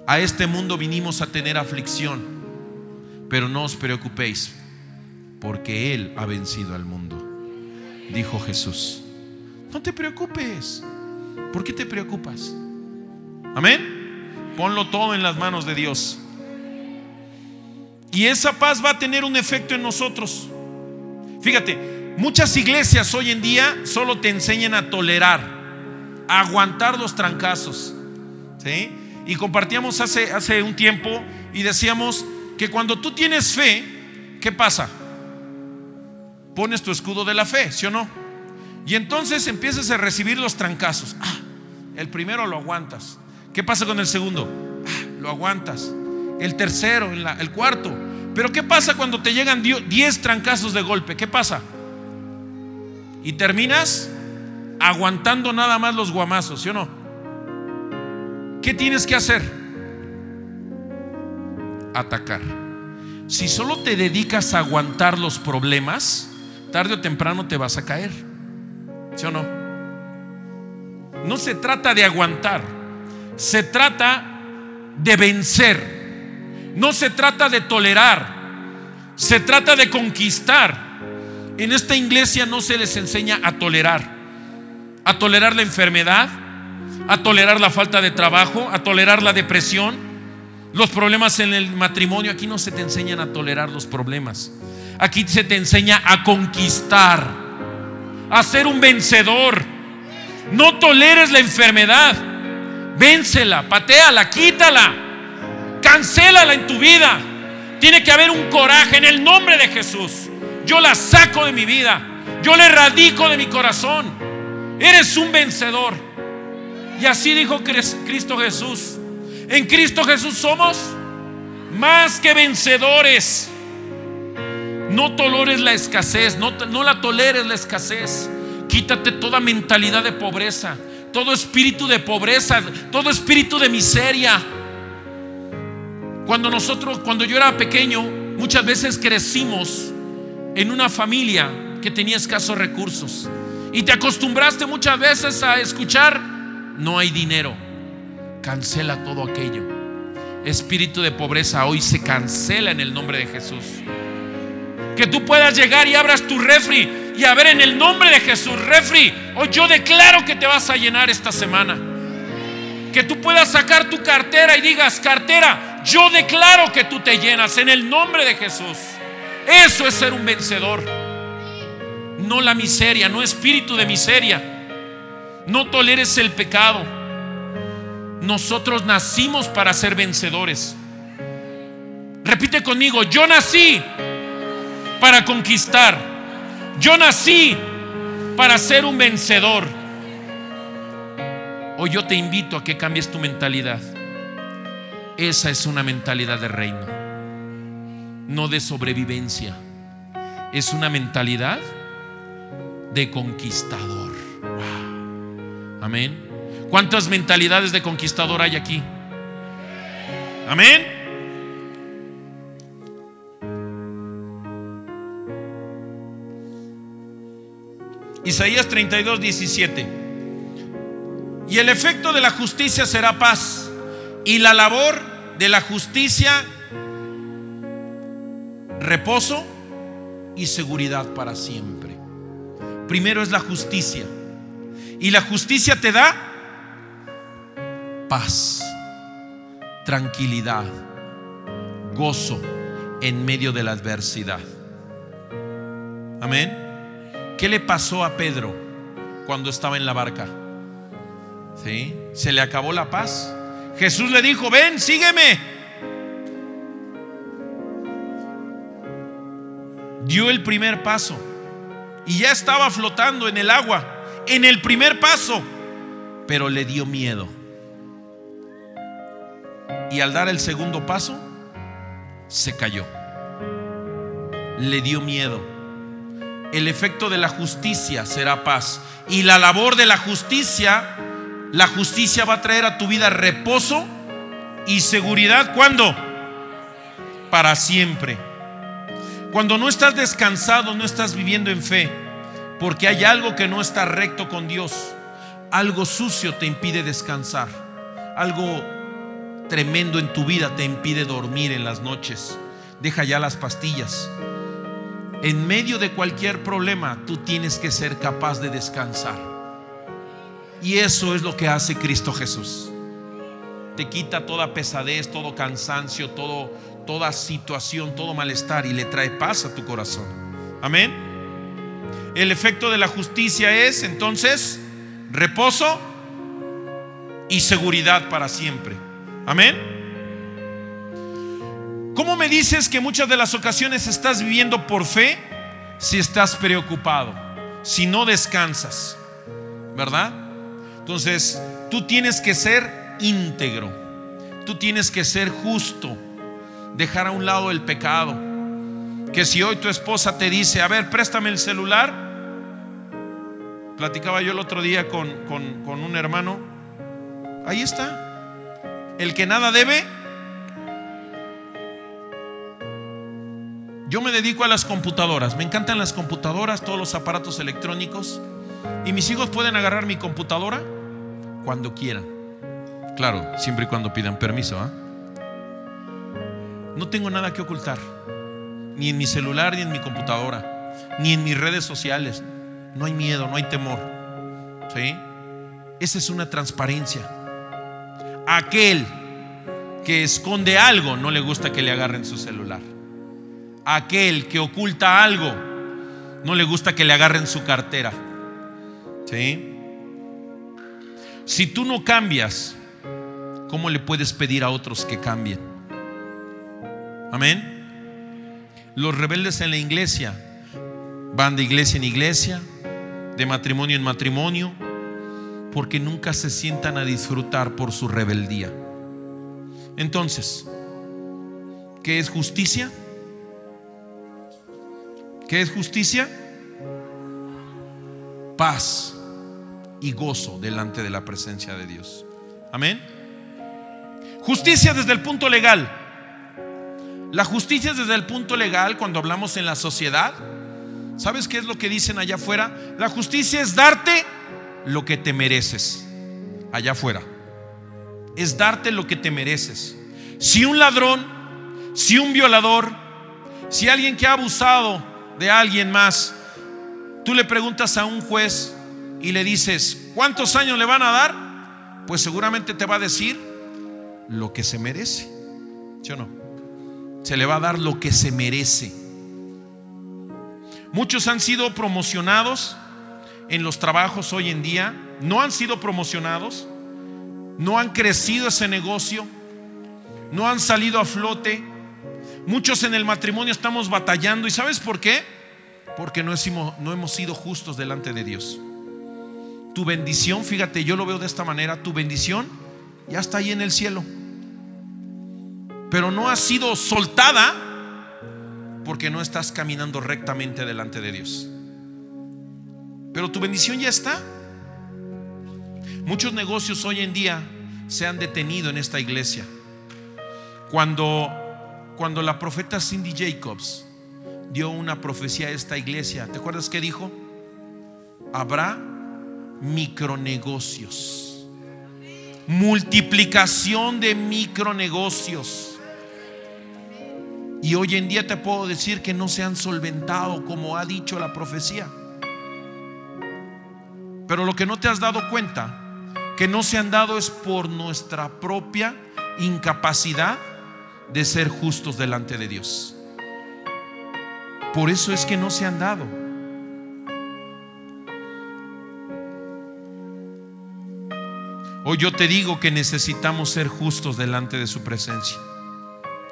A este mundo vinimos a tener aflicción, pero no os preocupéis, porque Él ha vencido al mundo, dijo Jesús. No te preocupes. ¿Por qué te preocupas? Amén. Ponlo todo en las manos de Dios. Y esa paz va a tener un efecto en nosotros. Fíjate, muchas iglesias hoy en día solo te enseñan a tolerar aguantar los trancazos. ¿sí? Y compartíamos hace, hace un tiempo y decíamos que cuando tú tienes fe, ¿qué pasa? Pones tu escudo de la fe, ¿sí o no? Y entonces empiezas a recibir los trancazos. Ah, el primero lo aguantas. ¿Qué pasa con el segundo? Ah, lo aguantas. El tercero, el cuarto. Pero ¿qué pasa cuando te llegan 10 trancazos de golpe? ¿Qué pasa? Y terminas aguantando nada más los guamazos, ¿sí o no? ¿Qué tienes que hacer? Atacar. Si solo te dedicas a aguantar los problemas, tarde o temprano te vas a caer. ¿Sí o no? No se trata de aguantar, se trata de vencer. No se trata de tolerar, se trata de conquistar. En esta iglesia no se les enseña a tolerar a tolerar la enfermedad, a tolerar la falta de trabajo, a tolerar la depresión, los problemas en el matrimonio. Aquí no se te enseñan a tolerar los problemas. Aquí se te enseña a conquistar, a ser un vencedor. No toleres la enfermedad. Vénsela, pateala, quítala, cancélala en tu vida. Tiene que haber un coraje en el nombre de Jesús. Yo la saco de mi vida. Yo le radico de mi corazón. Eres un vencedor. Y así dijo Cristo Jesús. En Cristo Jesús somos más que vencedores. No tolores la escasez, no la toleres la escasez. Quítate toda mentalidad de pobreza, todo espíritu de pobreza, todo espíritu de miseria. Cuando nosotros, cuando yo era pequeño, muchas veces crecimos en una familia que tenía escasos recursos. Y te acostumbraste muchas veces a escuchar, no hay dinero. Cancela todo aquello. Espíritu de pobreza hoy se cancela en el nombre de Jesús. Que tú puedas llegar y abras tu refri y a ver en el nombre de Jesús, refri, hoy yo declaro que te vas a llenar esta semana. Que tú puedas sacar tu cartera y digas, cartera, yo declaro que tú te llenas en el nombre de Jesús. Eso es ser un vencedor. No la miseria, no espíritu de miseria. No toleres el pecado. Nosotros nacimos para ser vencedores. Repite conmigo, yo nací para conquistar. Yo nací para ser un vencedor. Hoy yo te invito a que cambies tu mentalidad. Esa es una mentalidad de reino, no de sobrevivencia. Es una mentalidad de conquistador. Amén. ¿Cuántas mentalidades de conquistador hay aquí? Amén. Isaías 32, 17. Y el efecto de la justicia será paz. Y la labor de la justicia, reposo y seguridad para siempre. Primero es la justicia. Y la justicia te da paz, tranquilidad, gozo en medio de la adversidad. Amén. ¿Qué le pasó a Pedro cuando estaba en la barca? ¿Sí? ¿Se le acabó la paz? Jesús le dijo, ven, sígueme. Dio el primer paso y ya estaba flotando en el agua, en el primer paso, pero le dio miedo. Y al dar el segundo paso, se cayó. Le dio miedo el efecto de la justicia será paz. Y la labor de la justicia, la justicia va a traer a tu vida reposo y seguridad. ¿Cuándo? Para siempre. Cuando no estás descansado, no estás viviendo en fe, porque hay algo que no está recto con Dios. Algo sucio te impide descansar. Algo tremendo en tu vida te impide dormir en las noches. Deja ya las pastillas en medio de cualquier problema, tú tienes que ser capaz de descansar. Y eso es lo que hace Cristo Jesús. Te quita toda pesadez, todo cansancio, todo, toda situación, todo malestar y le trae paz a tu corazón. Amén. El efecto de la justicia es entonces reposo y seguridad para siempre. Amén. ¿Cómo me dices que muchas de las ocasiones estás viviendo por fe si estás preocupado, si no descansas? ¿Verdad? Entonces, tú tienes que ser íntegro, tú tienes que ser justo, dejar a un lado el pecado. Que si hoy tu esposa te dice, a ver, préstame el celular, platicaba yo el otro día con, con un hermano, ahí está, el que nada debe, Yo me dedico a las computadoras, me encantan las computadoras, todos los aparatos electrónicos. Y mis hijos pueden agarrar mi computadora cuando quieran. Claro, siempre y cuando pidan permiso. ¿ah? No tengo nada que ocultar, ni en mi celular, ni en mi computadora, ni en mis redes sociales. No hay miedo, no hay temor. ¿Sí? Esa es una transparencia. Aquel que esconde algo no le gusta que le agarren su celular aquel que oculta algo, no le gusta que le agarren su cartera. ¿Sí? Si tú no cambias, ¿cómo le puedes pedir a otros que cambien? Amén. Los rebeldes en la iglesia van de iglesia en iglesia, de matrimonio en matrimonio, porque nunca se sientan a disfrutar por su rebeldía. Entonces, ¿qué es justicia? ¿Qué es justicia? Paz y gozo delante de la presencia de Dios. Amén. Justicia desde el punto legal. La justicia desde el punto legal, cuando hablamos en la sociedad, ¿Sabes qué es lo que dicen allá afuera? La justicia es darte lo que te mereces. Allá afuera. Es darte lo que te mereces. Si un ladrón, si un violador, si alguien que ha abusado de alguien más, tú le preguntas a un juez y le dices, ¿cuántos años le van a dar? Pues seguramente te va a decir lo que se merece. ¿Sí o no? Se le va a dar lo que se merece. Muchos han sido promocionados en los trabajos hoy en día, no han sido promocionados, no han crecido ese negocio, no han salido a flote. Muchos en el matrimonio estamos batallando. ¿Y sabes por qué? Porque no hemos, sido justos delante de Dios. Tu bendición, fíjate, yo lo veo de esta manera, tu bendición ya está ahí en el cielo. Pero no ha sido soltada porque no estás caminando rectamente delante de Dios. Pero tu bendición ya está. Muchos negocios hoy en día se han detenido en esta iglesia. Cuando, cuando la profeta Cindy Jacobs dio una profecía a esta iglesia, ¿te acuerdas qué dijo? Habrá micronegocios. Multiplicación de micronegocios. Y hoy en día te puedo decir que no se han solventado como ha dicho la profecía. Pero lo que no te has dado cuenta, que no se han dado es por nuestra propia incapacidad de ser justos delante de Dios. Por eso es que no se han dado. Hoy yo te digo que necesitamos ser justos delante de su presencia.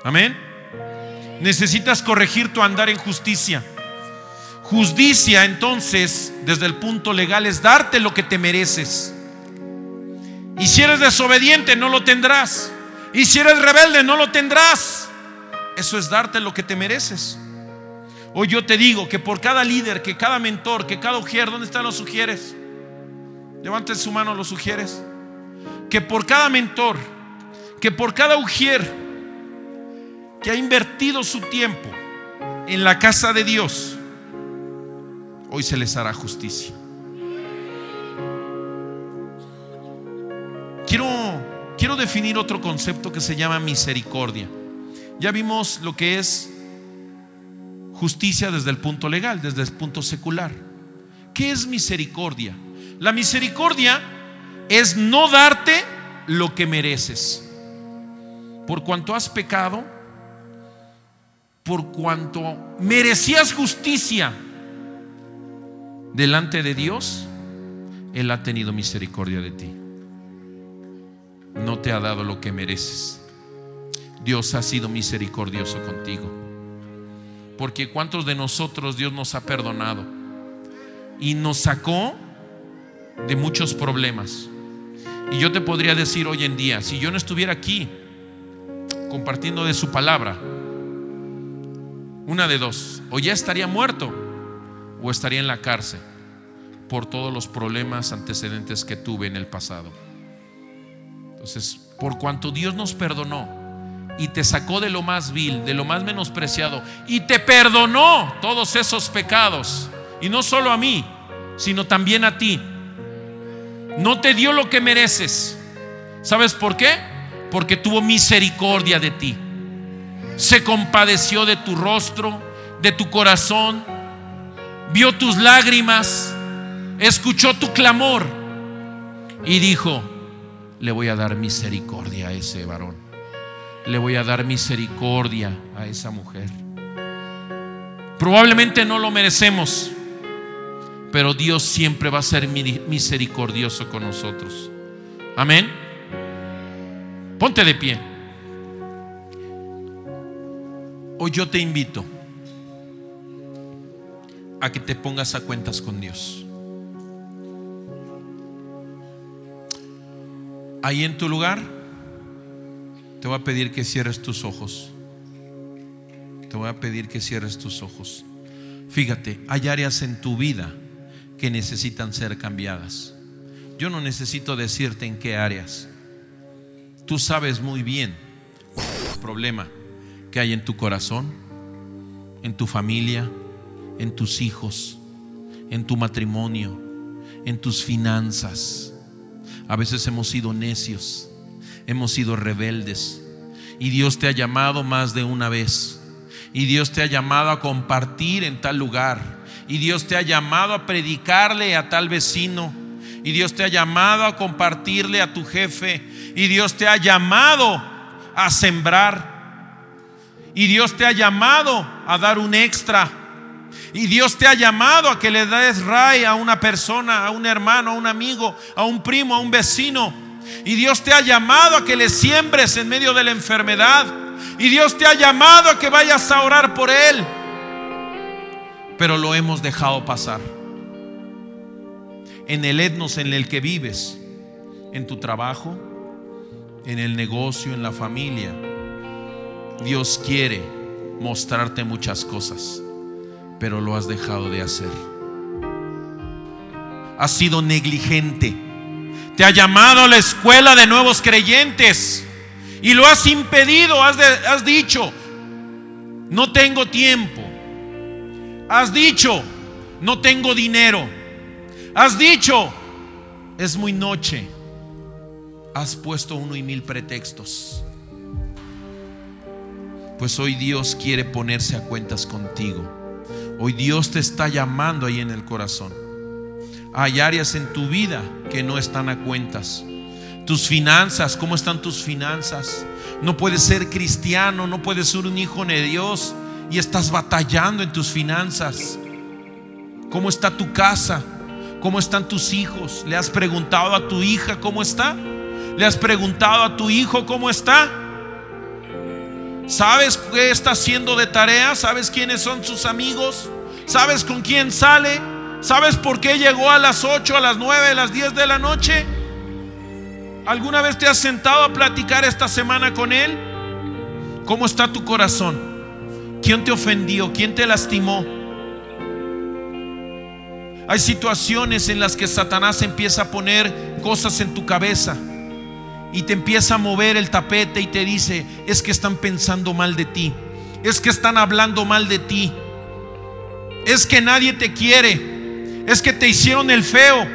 Amén. Necesitas corregir tu andar en justicia. Justicia entonces, desde el punto legal, es darte lo que te mereces. Y si eres desobediente, no lo tendrás. Y si eres rebelde, no lo tendrás. Eso es darte lo que te mereces. Hoy yo te digo que por cada líder, que cada mentor, que cada ujier, ¿dónde están los sugieres? Levanten su mano los sugieres que por cada mentor, que por cada ujier que ha invertido su tiempo en la casa de Dios, hoy se les hará justicia. Quiero, quiero definir otro concepto que se llama misericordia. Ya vimos lo que es justicia desde el punto legal, desde el punto secular. ¿Qué es misericordia? La misericordia es no darte lo que mereces. Por cuanto has pecado, por cuanto merecías justicia delante de Dios, Él ha tenido misericordia de ti. No te ha dado lo que mereces. Dios ha sido misericordioso contigo. Porque cuántos de nosotros Dios nos ha perdonado y nos sacó de muchos problemas. Y yo te podría decir hoy en día, si yo no estuviera aquí compartiendo de su palabra, una de dos, o ya estaría muerto o estaría en la cárcel por todos los problemas antecedentes que tuve en el pasado. Entonces, por cuanto Dios nos perdonó y te sacó de lo más vil, de lo más menospreciado, y te perdonó todos esos pecados, y no solo a mí, sino también a ti, no te dio lo que mereces. ¿Sabes por qué? Porque tuvo misericordia de ti. Se compadeció de tu rostro, de tu corazón, vio tus lágrimas, escuchó tu clamor y dijo, le voy a dar misericordia a ese varón. Le voy a dar misericordia a esa mujer. Probablemente no lo merecemos pero Dios siempre va a ser misericordioso con nosotros. Amén. Ponte de pie. Hoy yo te invito a que te pongas a cuentas con Dios. Ahí en tu lugar, te voy a pedir que cierres tus ojos. Te voy a pedir que cierres tus ojos. Fíjate, hay áreas en tu vida que necesitan ser cambiadas. Yo no necesito decirte en qué áreas. Tú sabes muy bien el problema que hay en tu corazón, en tu familia, en tus hijos, en tu matrimonio, en tus finanzas. A veces hemos sido necios, hemos sido rebeldes y Dios te ha llamado más de una vez. Y Dios te ha llamado a compartir en tal lugar. Y Dios te ha llamado a predicarle a tal vecino. Y Dios te ha llamado a compartirle a tu jefe. Y Dios te ha llamado a sembrar. Y Dios te ha llamado a dar un extra. Y Dios te ha llamado a que le des ray a una persona, a un hermano, a un amigo, a un primo, a un vecino. Y Dios te ha llamado a que le siembres en medio de la enfermedad. Y Dios te ha llamado a que vayas a orar por Él. Pero lo hemos dejado pasar. En el etnos en el que vives, en tu trabajo, en el negocio, en la familia. Dios quiere mostrarte muchas cosas, pero lo has dejado de hacer. Has sido negligente. Te ha llamado a la escuela de nuevos creyentes y lo has impedido. Has, has dicho, no tengo tiempo. Has dicho, no tengo dinero. Has dicho, es muy noche has puesto uno y mil pretextos. Pues hoy Dios quiere ponerse a cuentas contigo. Hoy Dios te está llamando ahí en el corazón. Hay áreas en tu vida que no están a cuentas. Tus finanzas, ¿cómo están tus finanzas? No puedes ser cristiano, no puedes ser un hijo de Dios y estás batallando en tus finanzas. ¿Cómo está tu casa? ¿Cómo están tus hijos? ¿Le has preguntado a tu hija cómo está? ¿Le has preguntado a tu hijo cómo está? ¿Sabes qué está haciendo de tarea? ¿Sabes quiénes son sus amigos? ¿Sabes con quién sale? ¿Sabes por qué llegó a las 8, a las 9, a las 10 de la noche? ¿Alguna vez te has sentado a platicar esta semana con él? ¿Cómo está tu corazón? ¿Quién te ofendió? ¿Quién te lastimó? Hay situaciones en las que Satanás empieza a poner cosas en tu cabeza y te empieza a mover el tapete y te dice, es que están pensando mal de ti, es que están hablando mal de ti, es que nadie te quiere, es que te hicieron el feo.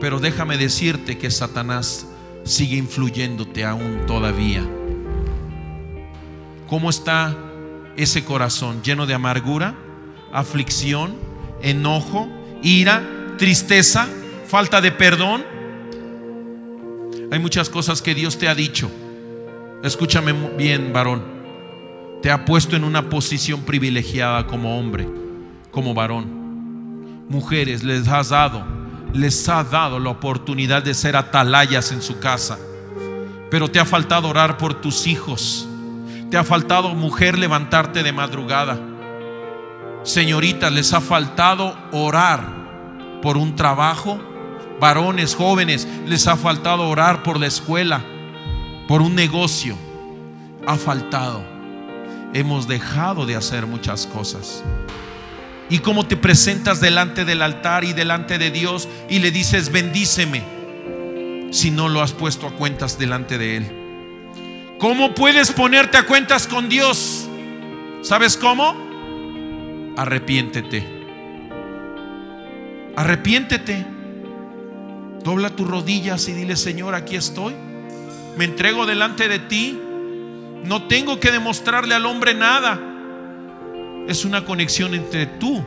Pero déjame decirte que Satanás sigue influyéndote aún todavía. ¿Cómo está ese corazón lleno de amargura, aflicción, enojo, ira, tristeza, falta de perdón? Hay muchas cosas que Dios te ha dicho. Escúchame bien, varón. Te ha puesto en una posición privilegiada como hombre, como varón. Mujeres, les has dado, les ha dado la oportunidad de ser atalayas en su casa. Pero te ha faltado orar por tus hijos. Te ha faltado, mujer, levantarte de madrugada. Señorita, les ha faltado orar por un trabajo varones, jóvenes, les ha faltado orar por la escuela, por un negocio. Ha faltado. Hemos dejado de hacer muchas cosas. Y cómo te presentas delante del altar y delante de Dios y le dices, bendíceme, si no lo has puesto a cuentas delante de Él. ¿Cómo puedes ponerte a cuentas con Dios? ¿Sabes cómo? Arrepiéntete. Arrepiéntete. Dobla tus rodillas y dile, Señor, aquí estoy. Me entrego delante de ti. No tengo que demostrarle al hombre nada. Es una conexión entre tú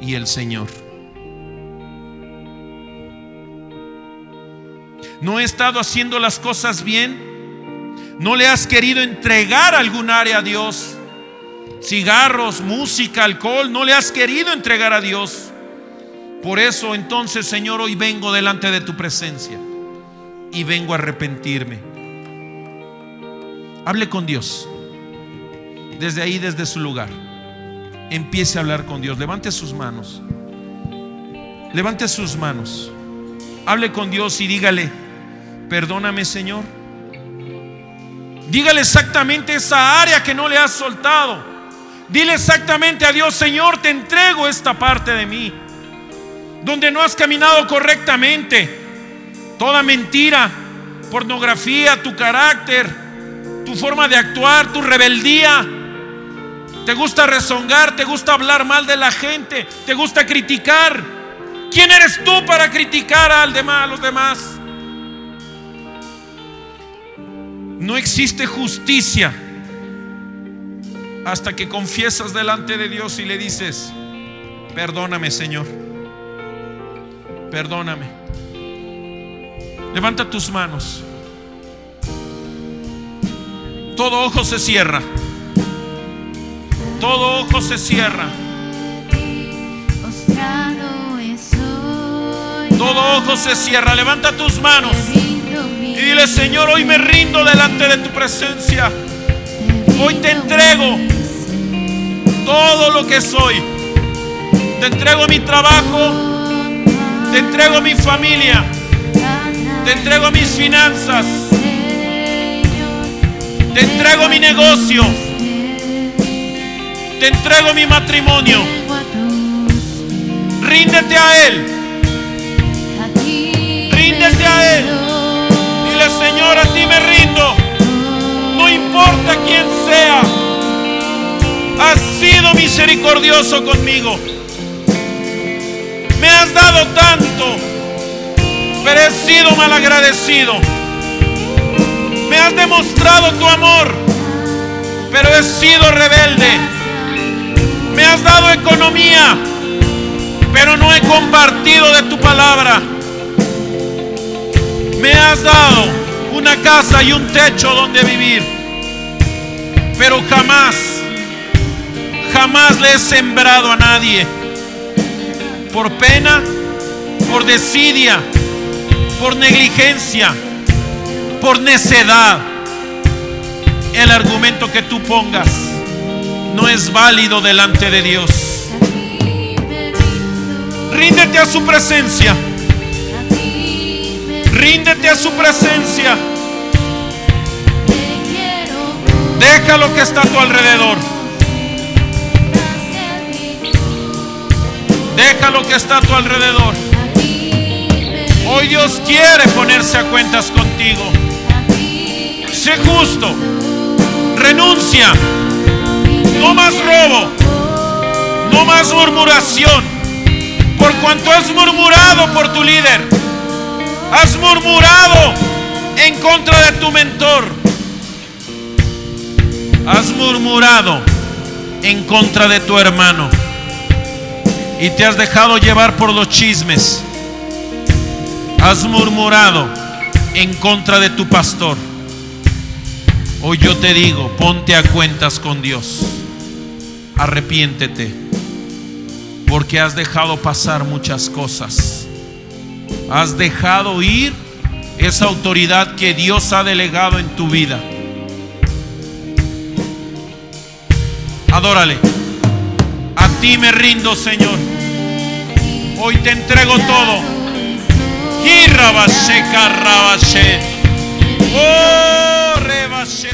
y el Señor. No he estado haciendo las cosas bien. No le has querido entregar algún área a Dios. Cigarros, música, alcohol. No le has querido entregar a Dios. Por eso entonces, Señor, hoy vengo delante de tu presencia y vengo a arrepentirme. Hable con Dios. Desde ahí, desde su lugar. Empiece a hablar con Dios. Levante sus manos. Levante sus manos. Hable con Dios y dígale, perdóname Señor. Dígale exactamente esa área que no le has soltado. Dile exactamente a Dios, Señor, te entrego esta parte de mí donde no has caminado correctamente. Toda mentira, pornografía, tu carácter, tu forma de actuar, tu rebeldía. Te gusta rezongar, te gusta hablar mal de la gente, te gusta criticar. ¿Quién eres tú para criticar al demás, a los demás? No existe justicia hasta que confiesas delante de Dios y le dices, perdóname Señor, perdóname. Levanta tus manos. Todo ojo se cierra. Todo ojo se cierra. Todo ojo se cierra. Levanta tus manos. Y dile, Señor, hoy me rindo delante de tu presencia. Hoy te entrego todo lo que soy. Te entrego mi trabajo. Te entrego mi familia. Te entrego mis finanzas. Te entrego mi negocio. Te entrego mi matrimonio. Ríndete a Él. Ríndete a Él. Dile, Señor, a ti me rindo. No importa quién sea. Has sido misericordioso conmigo. Me has dado tanto, pero he sido malagradecido. Me has demostrado tu amor, pero he sido rebelde. Me has dado economía, pero no he compartido de tu palabra. Me has dado una casa y un techo donde vivir, pero jamás, jamás le he sembrado a nadie. Por pena, por desidia, por negligencia, por necedad. El argumento que tú pongas no es válido delante de Dios. Ríndete a su presencia. Ríndete a su presencia. Deja lo que está a tu alrededor. Deja lo que está a tu alrededor. Hoy Dios quiere ponerse a cuentas contigo. Sé justo. Renuncia. No más robo. No más murmuración. Por cuanto has murmurado por tu líder. Has murmurado en contra de tu mentor. Has murmurado en contra de tu hermano. Y te has dejado llevar por los chismes. Has murmurado en contra de tu pastor. Hoy yo te digo, ponte a cuentas con Dios. Arrepiéntete. Porque has dejado pasar muchas cosas. Has dejado ir esa autoridad que Dios ha delegado en tu vida. Adórale ti me rindo, Señor. Hoy te entrego todo. Oh, rebashe